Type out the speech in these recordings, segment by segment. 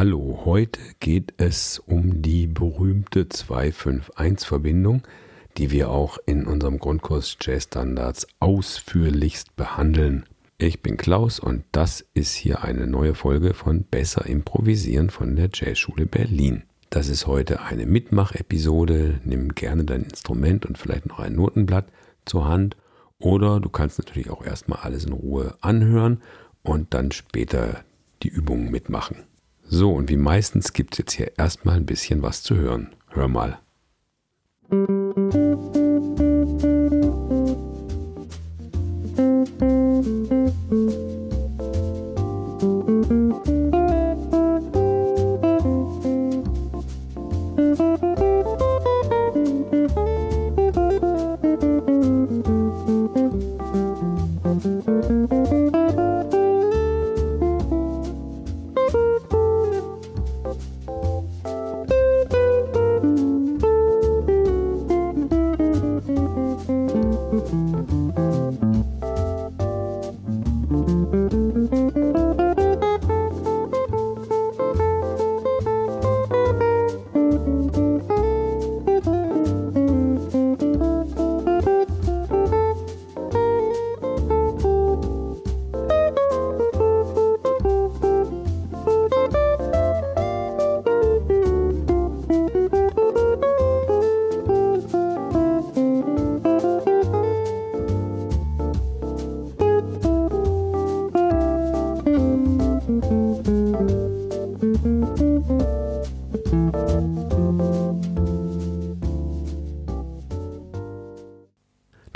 Hallo, heute geht es um die berühmte 251-Verbindung, die wir auch in unserem Grundkurs Jazz Standards ausführlichst behandeln. Ich bin Klaus und das ist hier eine neue Folge von Besser Improvisieren von der Jazzschule Berlin. Das ist heute eine Mitmach-Episode. Nimm gerne dein Instrument und vielleicht noch ein Notenblatt zur Hand. Oder du kannst natürlich auch erstmal alles in Ruhe anhören und dann später die Übungen mitmachen. So, und wie meistens gibt es jetzt hier erstmal ein bisschen was zu hören. Hör mal.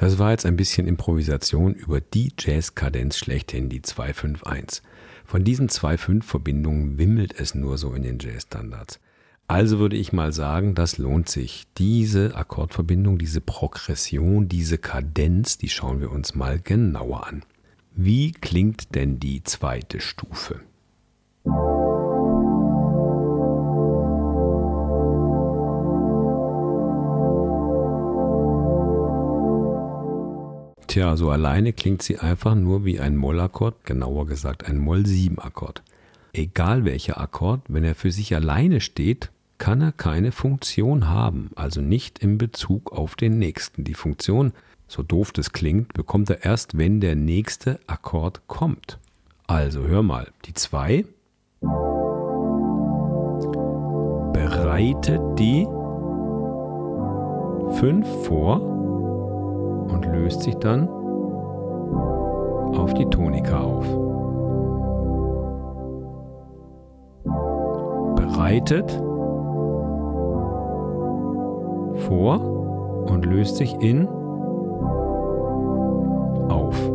Das war jetzt ein bisschen Improvisation über die Jazz-Kadenz schlechthin, die 251. Von diesen 2-5-Verbindungen wimmelt es nur so in den Jazz-Standards. Also würde ich mal sagen, das lohnt sich. Diese Akkordverbindung, diese Progression, diese Kadenz, die schauen wir uns mal genauer an. Wie klingt denn die zweite Stufe? Tja, so alleine klingt sie einfach nur wie ein Mollakkord, genauer gesagt ein Moll-7-Akkord. Egal welcher Akkord, wenn er für sich alleine steht, kann er keine Funktion haben, also nicht in Bezug auf den nächsten. Die Funktion, so doof das klingt, bekommt er erst, wenn der nächste Akkord kommt. Also hör mal, die 2 bereitet die 5 vor und löst sich dann auf die Tonika auf. Bereitet vor und löst sich in auf.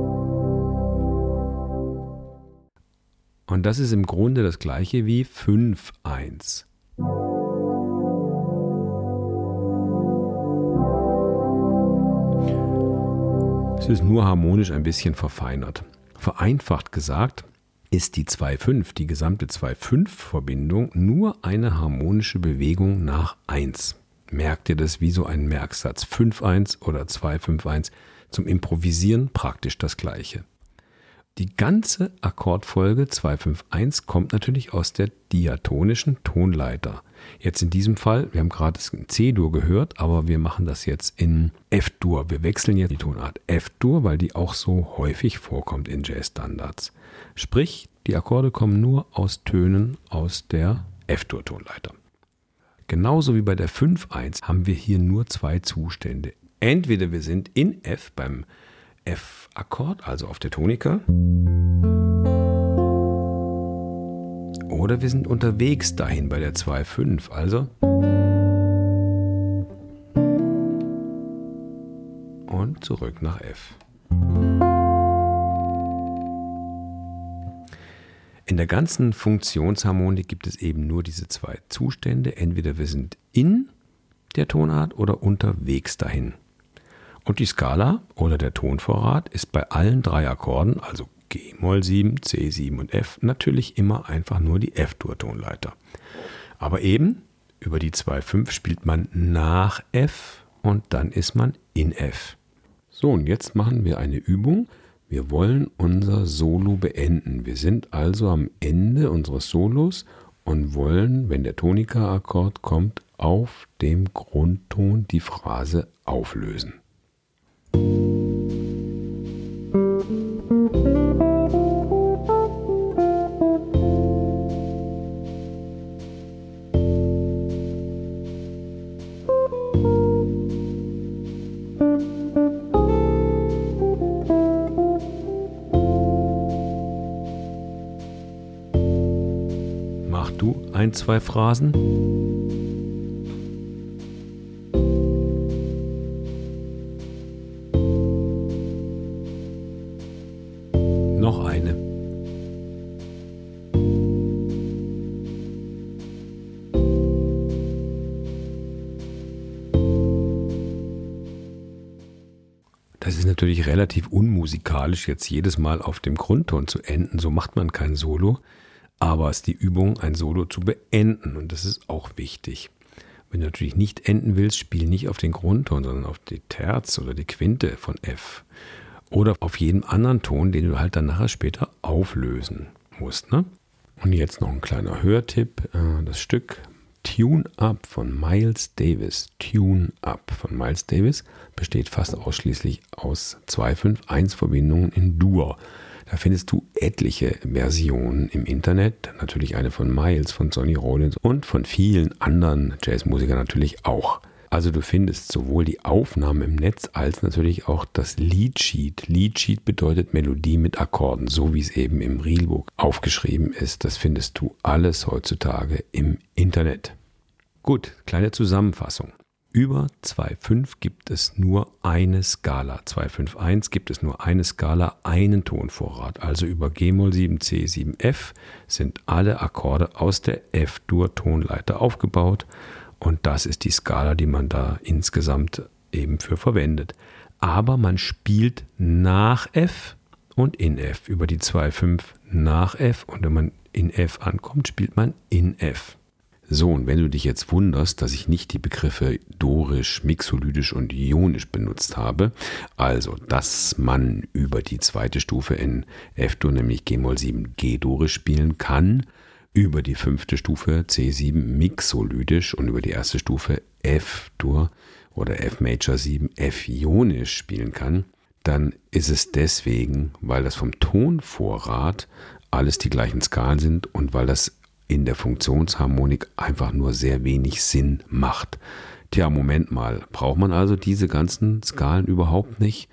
Und das ist im Grunde das gleiche wie 5-1. Es ist nur harmonisch ein bisschen verfeinert. Vereinfacht gesagt ist die 2-5, die gesamte 2-5-Verbindung, nur eine harmonische Bewegung nach 1. Merkt ihr das wie so ein Merksatz? 5-1 oder 2-5-1. Zum Improvisieren praktisch das gleiche. Die ganze Akkordfolge 251 kommt natürlich aus der diatonischen Tonleiter. Jetzt in diesem Fall, wir haben gerade C-Dur gehört, aber wir machen das jetzt in F-Dur. Wir wechseln jetzt die Tonart F-Dur, weil die auch so häufig vorkommt in Jazz-Standards. Sprich, die Akkorde kommen nur aus Tönen aus der F-Dur-Tonleiter. Genauso wie bei der 5-1 haben wir hier nur zwei Zustände. Entweder wir sind in F beim F-Akkord, also auf der Tonika. Oder wir sind unterwegs dahin bei der 2-5, also. Und zurück nach F. In der ganzen Funktionsharmonik gibt es eben nur diese zwei Zustände. Entweder wir sind in der Tonart oder unterwegs dahin. Und die Skala oder der Tonvorrat ist bei allen drei Akkorden, also G Moll 7, C7 und F, natürlich immer einfach nur die F-Dur-Tonleiter. Aber eben über die 2-5 spielt man nach F und dann ist man in F. So, und jetzt machen wir eine Übung. Wir wollen unser Solo beenden. Wir sind also am Ende unseres Solos und wollen, wenn der Tonika-Akkord kommt, auf dem Grundton die Phrase auflösen. Ein, zwei Phrasen? Noch eine. Das ist natürlich relativ unmusikalisch, jetzt jedes Mal auf dem Grundton zu enden. So macht man kein Solo. Aber es ist die Übung, ein Solo zu beenden und das ist auch wichtig. Wenn du natürlich nicht enden willst, spiel nicht auf den Grundton, sondern auf die Terz oder die Quinte von F. Oder auf jedem anderen Ton, den du halt dann nachher später auflösen musst. Ne? Und jetzt noch ein kleiner Hörtipp. Äh, das Stück Tune Up von Miles Davis. Tune Up von Miles Davis besteht fast ausschließlich aus 2-5-1-Verbindungen in Dur. Da findest du etliche Versionen im Internet. Natürlich eine von Miles, von Sonny Rollins und von vielen anderen Jazzmusikern natürlich auch. Also du findest sowohl die Aufnahmen im Netz als natürlich auch das Leadsheet. Leadsheet bedeutet Melodie mit Akkorden, so wie es eben im Realbook aufgeschrieben ist. Das findest du alles heutzutage im Internet. Gut, kleine Zusammenfassung. Über 2.5 gibt es nur eine Skala. 2.5.1 gibt es nur eine Skala, einen Tonvorrat. Also über G-Moll 7, C, 7, F sind alle Akkorde aus der F-Dur-Tonleiter aufgebaut. Und das ist die Skala, die man da insgesamt eben für verwendet. Aber man spielt nach F und in F. Über die 2.5 nach F. Und wenn man in F ankommt, spielt man in F. So, und wenn du dich jetzt wunderst, dass ich nicht die Begriffe dorisch, mixolydisch und ionisch benutzt habe, also dass man über die zweite Stufe in F-Dur, nämlich G-Moll 7 G-Dorisch spielen kann, über die fünfte Stufe C7 mixolydisch und über die erste Stufe F-Dur oder F-Major 7 F-Ionisch spielen kann, dann ist es deswegen, weil das vom Tonvorrat alles die gleichen Skalen sind und weil das in der Funktionsharmonik einfach nur sehr wenig Sinn macht. Tja, Moment mal, braucht man also diese ganzen Skalen überhaupt nicht?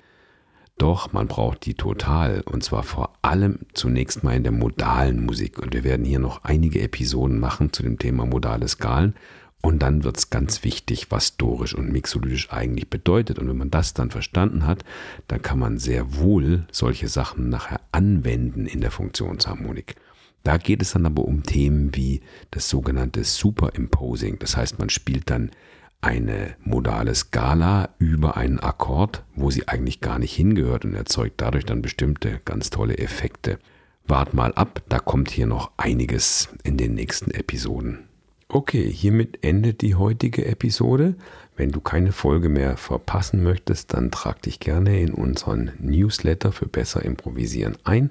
Doch, man braucht die total und zwar vor allem zunächst mal in der modalen Musik. Und wir werden hier noch einige Episoden machen zu dem Thema modale Skalen. Und dann wird es ganz wichtig, was dorisch und mixolydisch eigentlich bedeutet. Und wenn man das dann verstanden hat, dann kann man sehr wohl solche Sachen nachher anwenden in der Funktionsharmonik. Da geht es dann aber um Themen wie das sogenannte Superimposing. Das heißt, man spielt dann eine modale Skala über einen Akkord, wo sie eigentlich gar nicht hingehört und erzeugt dadurch dann bestimmte ganz tolle Effekte. Wart mal ab, da kommt hier noch einiges in den nächsten Episoden. Okay, hiermit endet die heutige Episode. Wenn du keine Folge mehr verpassen möchtest, dann trag dich gerne in unseren Newsletter für besser improvisieren ein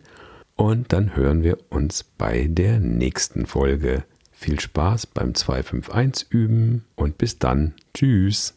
und dann hören wir uns bei der nächsten Folge. Viel Spaß beim 251 üben und bis dann. Tschüss.